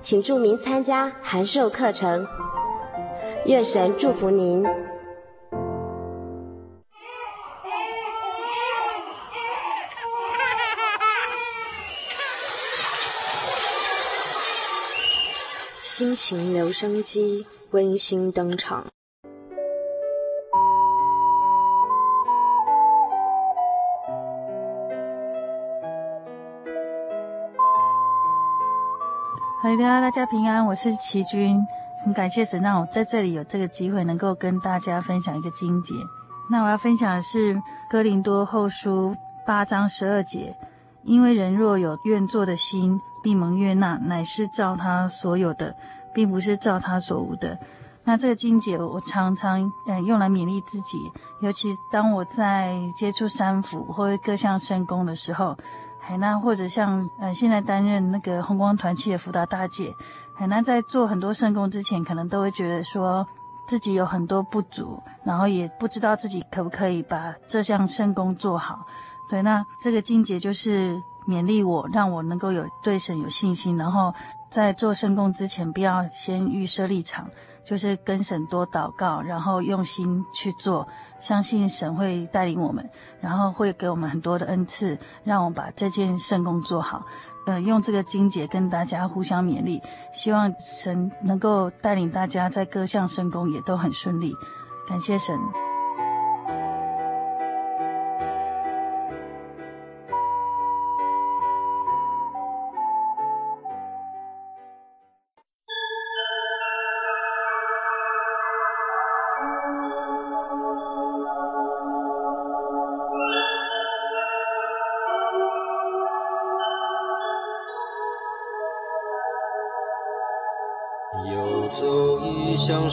G: 请注明参加函授课程。愿神祝福您。
H: 心情留声机。温馨登场。
I: 哈喽，大家平安，我是琦君，很感谢神让我在这里有这个机会，能够跟大家分享一个经节。那我要分享的是《哥林多后书》八章十二节，因为人若有愿做的心，必蒙悦纳，乃是照他所有的。并不是照他所无的。那这个经节，我常常呃用来勉励自己，尤其当我在接触三辅或各项圣工的时候，海娜或者像呃现在担任那个红光团契的辅导大姐，海娜在做很多圣工之前，可能都会觉得说自己有很多不足，然后也不知道自己可不可以把这项圣工做好。对，那这个境界就是勉励我，让我能够有对神有信心，然后。在做圣工之前，不要先预设立场，就是跟神多祷告，然后用心去做，相信神会带领我们，然后会给我们很多的恩赐，让我们把这件圣工做好。嗯，用这个金姐跟大家互相勉励，希望神能够带领大家在各项圣工也都很顺利。感谢神。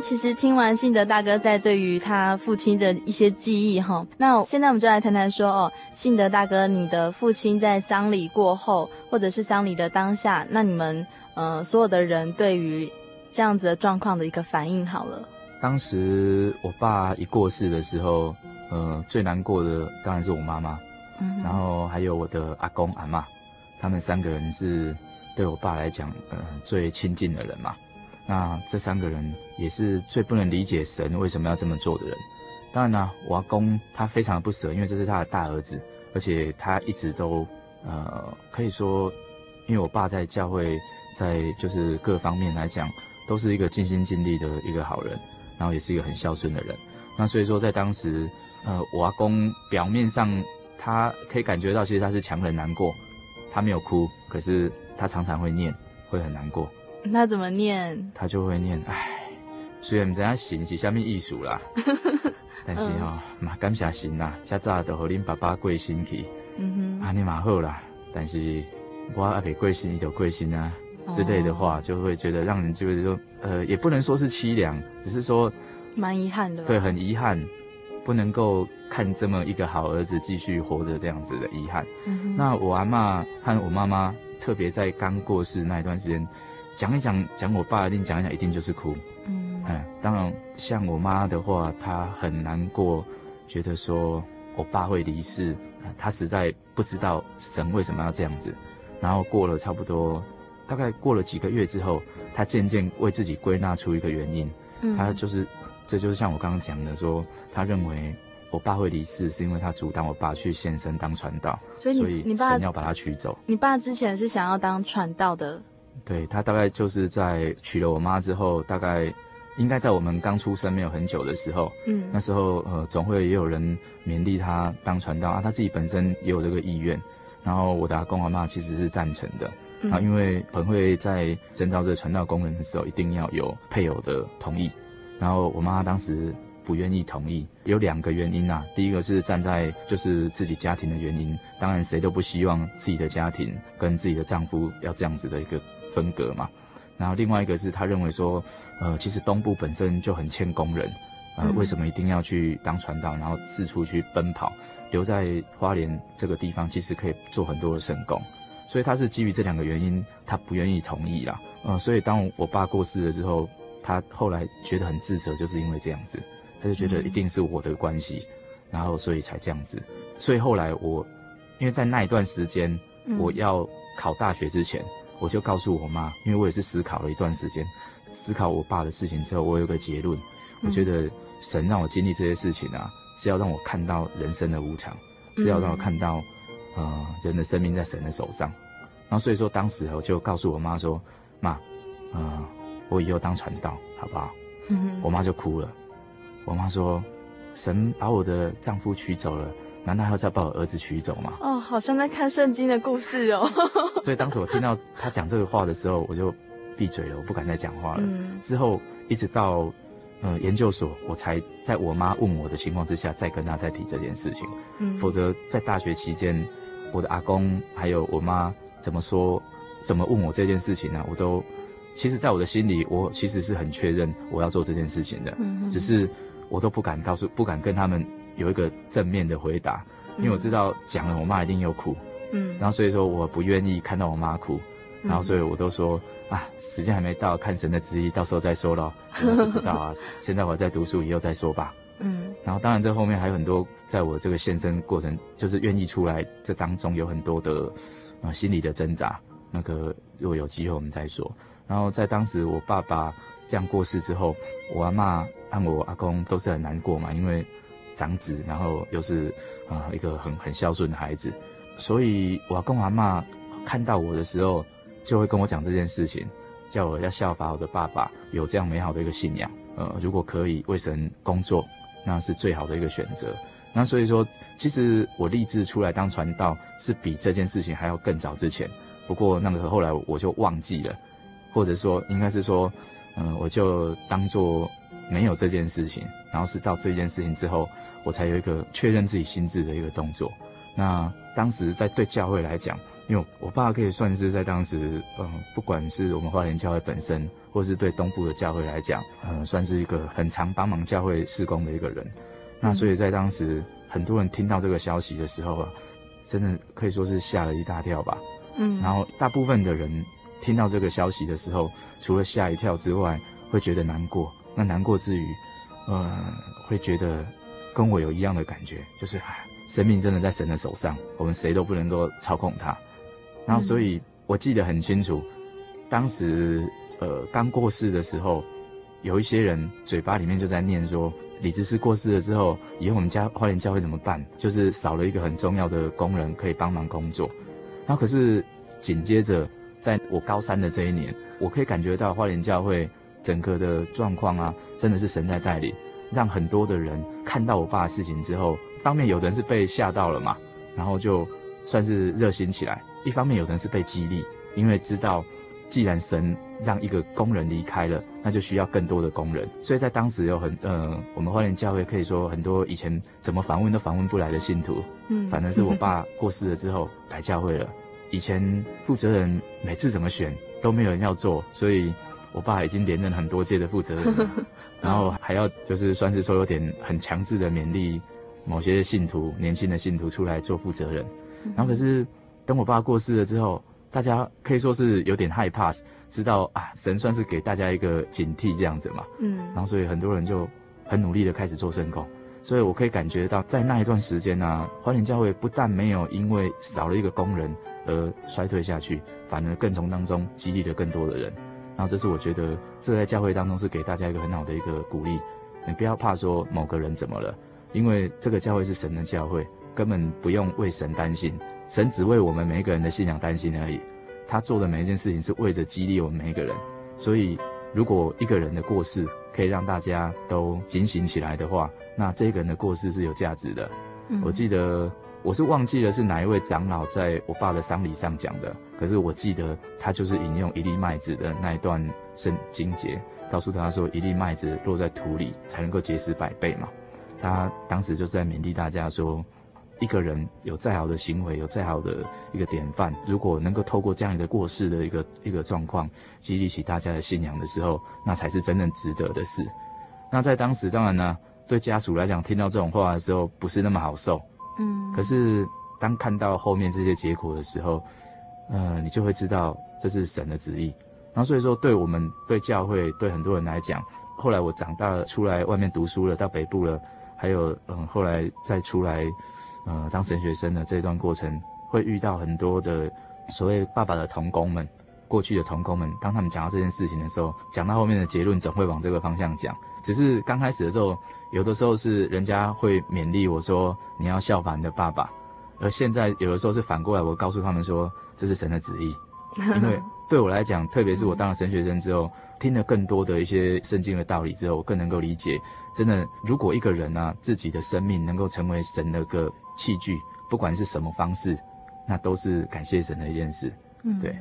C: 其实听完信德大哥在对于他父亲的一些记忆哈，那现在我们就来谈谈说哦，信德大哥，你的父亲在丧礼过后，或者是丧礼的当下，那你们呃所有的人对于这样子的状况的一个反应好了。
B: 当时我爸一过世的时候，呃，最难过的当然是我妈妈，嗯，然后还有我的阿公阿妈，他们三个人是对我爸来讲呃最亲近的人嘛。那这三个人也是最不能理解神为什么要这么做的人。当然呢，我阿公他非常的不舍，因为这是他的大儿子，而且他一直都，呃，可以说，因为我爸在教会，在就是各方面来讲，都是一个尽心尽力的一个好人，然后也是一个很孝顺的人。那所以说，在当时，呃，我阿公表面上他可以感觉到，其实他是强忍难过，他没有哭，可是他常常会念，会很难过。
C: 那怎么念？
B: 他就会念，唉，虽然不知道神是什么意思啦，*laughs* 但是哦，嘛感谢神呐，家早都和恁爸爸过身去，嗯哼，啊，你嘛好啦，但是我阿未过身，你就过身啊。之类的话，就会觉得让人就是说，呃，也不能说是凄凉，只是说
C: 蛮遗憾的。
B: 对，很遗憾，不能够看这么一个好儿子继续活着这样子的遗憾。嗯、那我阿妈和我妈妈特别在刚过世那一段时间，讲一讲讲我爸一定讲一讲，一定就是哭。嗯，哎，当然像我妈的话，她很难过，觉得说我爸会离世，她实在不知道神为什么要这样子。然后过了差不多。大概过了几个月之后，她渐渐为自己归纳出一个原因，嗯、她就是，这就是像我刚刚讲的说，她认为我爸会离世，是因为他阻挡我爸去献身当传道，所以你，所以神要把他取走。
C: 你爸之前是想要当传道的，
B: 对，他大概就是在娶了我妈之后，大概应该在我们刚出生没有很久的时候，嗯，那时候呃总会也有人勉励他当传道啊，他自己本身也有这个意愿，然后我的阿公阿妈其实是赞成的。啊，因为彭会在征召这个传道工人的时候，一定要有配偶的同意。然后我妈当时不愿意同意，有两个原因呐、啊。第一个是站在就是自己家庭的原因，当然谁都不希望自己的家庭跟自己的丈夫要这样子的一个分隔嘛。然后另外一个是他认为说，呃，其实东部本身就很欠工人，呃，为什么一定要去当传道，然后四处去奔跑，留在花莲这个地方，其实可以做很多的圣工。所以他是基于这两个原因，他不愿意同意啦。嗯，所以当我爸过世了之后，他后来觉得很自责，就是因为这样子，他就觉得一定是我的关系，然后所以才这样子。所以后来我，因为在那一段时间，我要考大学之前，我就告诉我妈，因为我也是思考了一段时间，思考我爸的事情之后，我有个结论，我觉得神让我经历这些事情啊，是要让我看到人生的无常，是要让我看到。呃，人的生命在神的手上，然后所以说，当时我就告诉我妈说：“妈，呃，我以后当传道，好不好？”嗯、我妈就哭了。我妈说：“神把我的丈夫娶走了，难道还要再把我儿子娶走吗？”
C: 哦，好像在看圣经的故事哦。*laughs*
B: 所以当时我听到他讲这个话的时候，我就闭嘴了，我不敢再讲话了。嗯、之后一直到。呃，研究所，我才在我妈问我的情况之下，再跟她再提这件事情。嗯，否则在大学期间，我的阿公还有我妈怎么说，怎么问我这件事情呢、啊？我都，其实，在我的心里，我其实是很确认我要做这件事情的。嗯，只是我都不敢告诉，不敢跟他们有一个正面的回答，因为我知道讲了，我妈一定又哭。嗯，然后所以说，我不愿意看到我妈哭。然后，所以我都说啊，时间还没到，看神的旨意，到时候再说咯。我不知道啊，*laughs* 现在我在读书，以后再说吧。嗯。然后，当然这后面还有很多，在我这个献身过程，就是愿意出来，这当中有很多的，呃，心理的挣扎。那个如果有机会我们再说。然后在当时我爸爸这样过世之后，我阿妈和我阿公都是很难过嘛，因为长子，然后又是啊、一个很很孝顺的孩子，所以我阿公阿嬷看到我的时候。就会跟我讲这件事情，叫我要效法我的爸爸，有这样美好的一个信仰。呃，如果可以为神工作，那是最好的一个选择。那所以说，其实我立志出来当传道，是比这件事情还要更早之前。不过那个后来我就忘记了，或者说应该是说，嗯、呃，我就当做没有这件事情。然后是到这件事情之后，我才有一个确认自己心智的一个动作。那当时在对教会来讲。因为我爸可以算是在当时，嗯，不管是我们花莲教会本身，或是对东部的教会来讲，嗯，算是一个很常帮忙教会事工的一个人。那所以在当时，很多人听到这个消息的时候啊，真的可以说是吓了一大跳吧。嗯，然后大部分的人听到这个消息的时候，除了吓一跳之外，会觉得难过。那难过之余，呃，会觉得跟我有一样的感觉，就是唉，生命真的在神的手上，我们谁都不能够操控它。然后，所以我记得很清楚，当时呃刚过世的时候，有一些人嘴巴里面就在念说，李执事过世了之后，以后我们家花莲教会怎么办？就是少了一个很重要的工人可以帮忙工作。然后可是紧接着，在我高三的这一年，我可以感觉到花莲教会整个的状况啊，真的是神在带领，让很多的人看到我爸的事情之后，一方面有的人是被吓到了嘛，然后就算是热心起来；一方面有的人是被激励，因为知道既然神让一个工人离开了，那就需要更多的工人。所以在当时有很呃，我们花莲教会可以说很多以前怎么访问都访问不来的信徒，嗯，反正是我爸过世了之后改教会了。以前负责人每次怎么选都没有人要做，所以我爸已经连任很多届的负责人了，*laughs* 然后还要就是算是说有点很强制的勉励某些信徒，年轻的信徒出来做负责人。然后可是等我爸过世了之后，大家可以说是有点害怕，知道啊神算是给大家一个警惕这样子嘛。嗯，然后所以很多人就很努力的开始做圣工，所以我可以感觉到在那一段时间呢、啊，花莲教会不但没有因为少了一个工人。而衰退下去，反而更从当中激励了更多的人。然后，这是我觉得这在教会当中是给大家一个很好的一个鼓励。你不要怕说某个人怎么了，因为这个教会是神的教会，根本不用为神担心。神只为我们每一个人的信仰担心而已。他做的每一件事情是为着激励我们每一个人。所以，如果一个人的过世可以让大家都警醒起来的话，那这个人的过世是有价值的。嗯。我记得。我是忘记了是哪一位长老在我爸的丧礼上讲的，可是我记得他就是引用一粒麦子的那一段圣经节，告诉他说一粒麦子落在土里才能够结实百倍嘛。他当时就是在勉励大家说，一个人有再好的行为，有再好的一个典范，如果能够透过这样一个过世的一个一个状况，激励起大家的信仰的时候，那才是真正值得的事。那在当时，当然呢，对家属来讲，听到这种话的时候，不是那么好受。可是当看到后面这些结果的时候，呃，你就会知道这是神的旨意。然后所以说，对我们对教会对很多人来讲，后来我长大了，出来外面读书了，到北部了，还有嗯，后来再出来，呃，当神学生的这段过程，会遇到很多的所谓爸爸的同工们，过去的同工们，当他们讲到这件事情的时候，讲到后面的结论总会往这个方向讲。只是刚开始的时候，有的时候是人家会勉励我说，你要效法你的爸爸，而现在有的时候是反过来，我告诉他们说，这是神的旨意。*laughs* 因为对我来讲，特别是我当了神学生之后，听了更多的一些圣经的道理之后，我更能够理解，真的，如果一个人呢、啊，自己的生命能够成为神的个器具，不管是什么方式，那都是感谢神的一件事。嗯，对。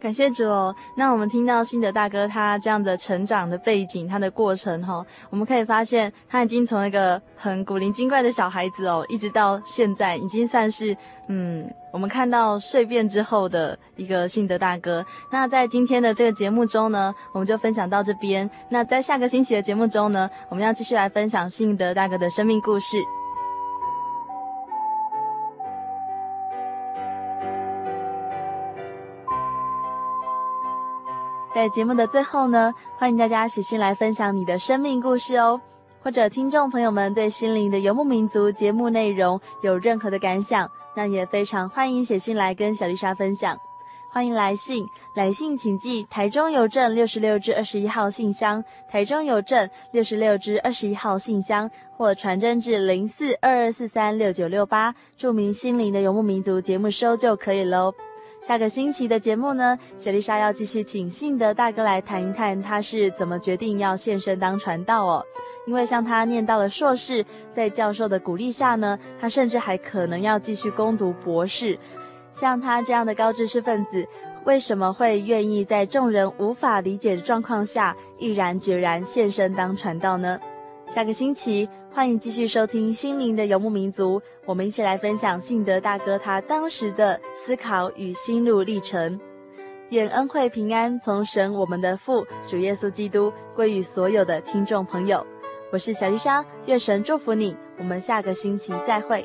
A: 感谢主哦。那我们听到新德大哥他这样的成长的背景，他的过程哈、哦，我们可以发现他已经从一个很古灵精怪的小孩子哦，一直到现在已经算是嗯，我们看到蜕变之后的一个新德大哥。那在今天的这个节目中呢，我们就分享到这边。那在下个星期的节目中呢，我们要继续来分享新德大哥的生命故事。在节目的最后呢，欢迎大家写信来分享你的生命故事哦。或者听众朋友们对心灵的游牧民族节目内容有任何的感想，那也非常欢迎写信来跟小丽莎分享。欢迎来信，来信请寄台中邮政六十六至二十一号信箱，台中邮政六十六至二十一号信箱，或传真至零四二二四三六九六八，注明心灵的游牧民族节目收就可以喽。下个星期的节目呢，小丽莎要继续请信德大哥来谈一谈他是怎么决定要献身当传道哦。因为像他念到了硕士，在教授的鼓励下呢，他甚至还可能要继续攻读博士。像他这样的高知识分子，为什么会愿意在众人无法理解的状况下，毅然决然献身当传道呢？下个星期，欢迎继续收听《心灵的游牧民族》，我们一起来分享信德大哥他当时的思考与心路历程。愿恩惠平安从神我们的父主耶稣基督归于所有的听众朋友。我是小丽莎，愿神祝福你。我们下个星期再会。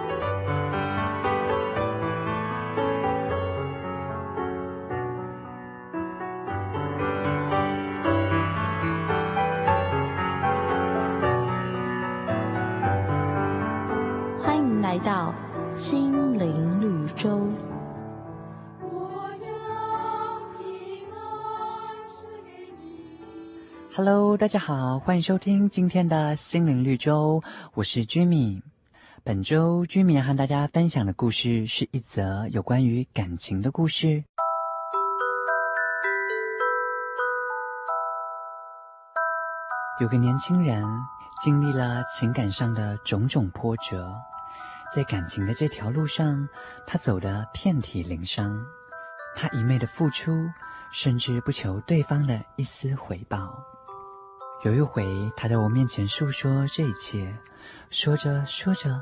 J: 大家好，欢迎收听今天的心灵绿洲，我是 Jimmy。本周 Jimmy 要和大家分享的故事是一则有关于感情的故事。有个年轻人经历了情感上的种种波折，在感情的这条路上，他走得遍体鳞伤。他一味的付出，甚至不求对方的一丝回报。有一回，他在我面前诉说这一切，说着说着，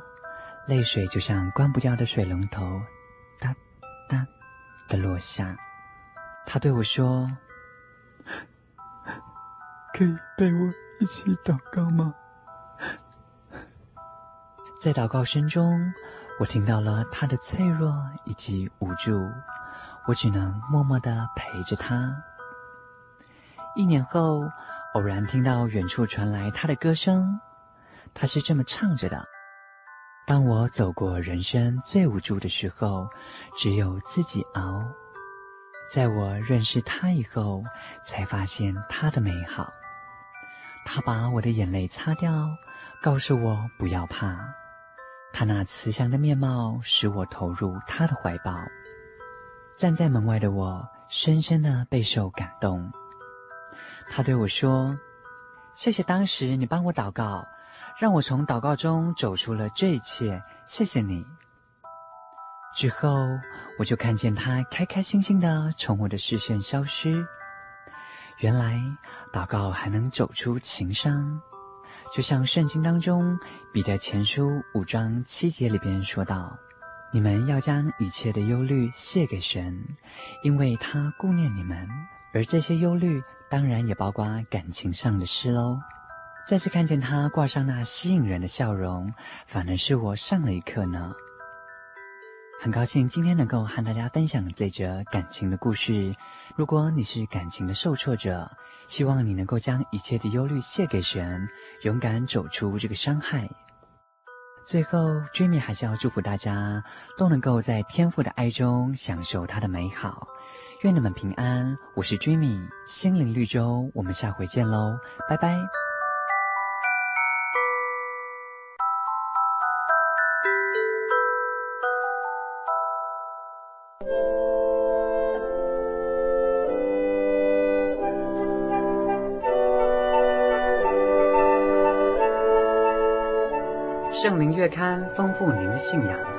J: 泪水就像关不掉的水龙头，哒哒的落下。他对我说：“可以陪我一起祷告吗？”在祷告声中，我听到了他的脆弱以及无助，我只能默默的陪着他。一年后，偶然听到远处传来他的歌声，他是这么唱着的：“当我走过人生最无助的时候，只有自己熬。在我认识他以后，才发现他的美好。他把我的眼泪擦掉，告诉我不要怕。他那慈祥的面貌使我投入他的怀抱。站在门外的我，深深的备受感动。”他对我说：“谢谢当时你帮我祷告，让我从祷告中走出了这一切。谢谢你。”之后，我就看见他开开心心的从我的视线消失。原来，祷告还能走出情伤，就像圣经当中彼得前书五章七节里边说道：“你们要将一切的忧虑卸给神，因为他顾念你们。”而这些忧虑。当然也包括感情上的事喽。再次看见他挂上那吸引人的笑容，反而是我上了一课呢。很高兴今天能够和大家分享这则感情的故事。如果你是感情的受挫者，希望你能够将一切的忧虑卸给神，勇敢走出这个伤害。最后，Jimmy 还是要祝福大家都能够在天父的爱中享受他的美好。愿你们平安，我是 Jimmy，心灵绿洲，我们下回见喽，拜拜。圣灵月刊丰富您的信仰。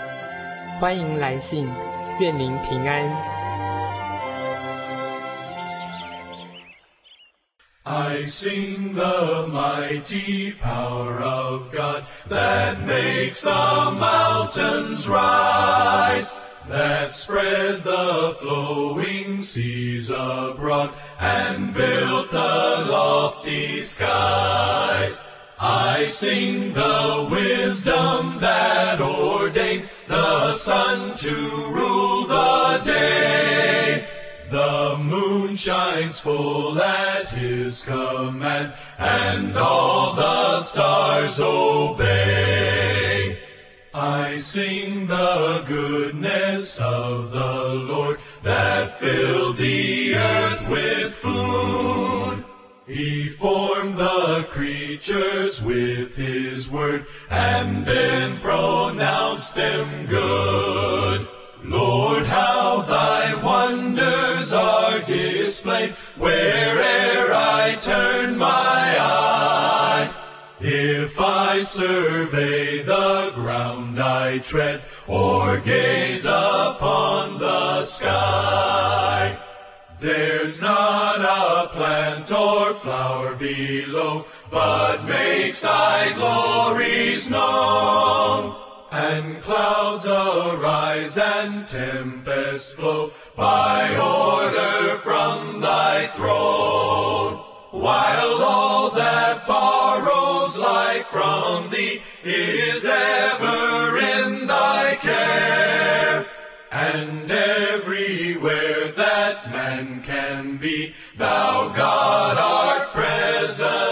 K: 欢迎来信，愿您平安。
L: I sing the mighty power of God that makes the mountains rise, that spread the flowing seas abroad and built the lofty skies. I sing the wisdom that ordained the sun to rule the day the moon shines full at his command, and all the stars obey. I sing the goodness of the Lord that filled the earth with food. He formed the creatures with his word and then pronounced them good. Lord, how thy wonders are displayed where'er I turn my eye. If I survey the ground I tread or gaze upon the sky, there's not a plant or flower below, but makes thy glories known. And clouds arise and tempests blow by order from thy throne. While all that borrows life from thee is ever be, thou God art present.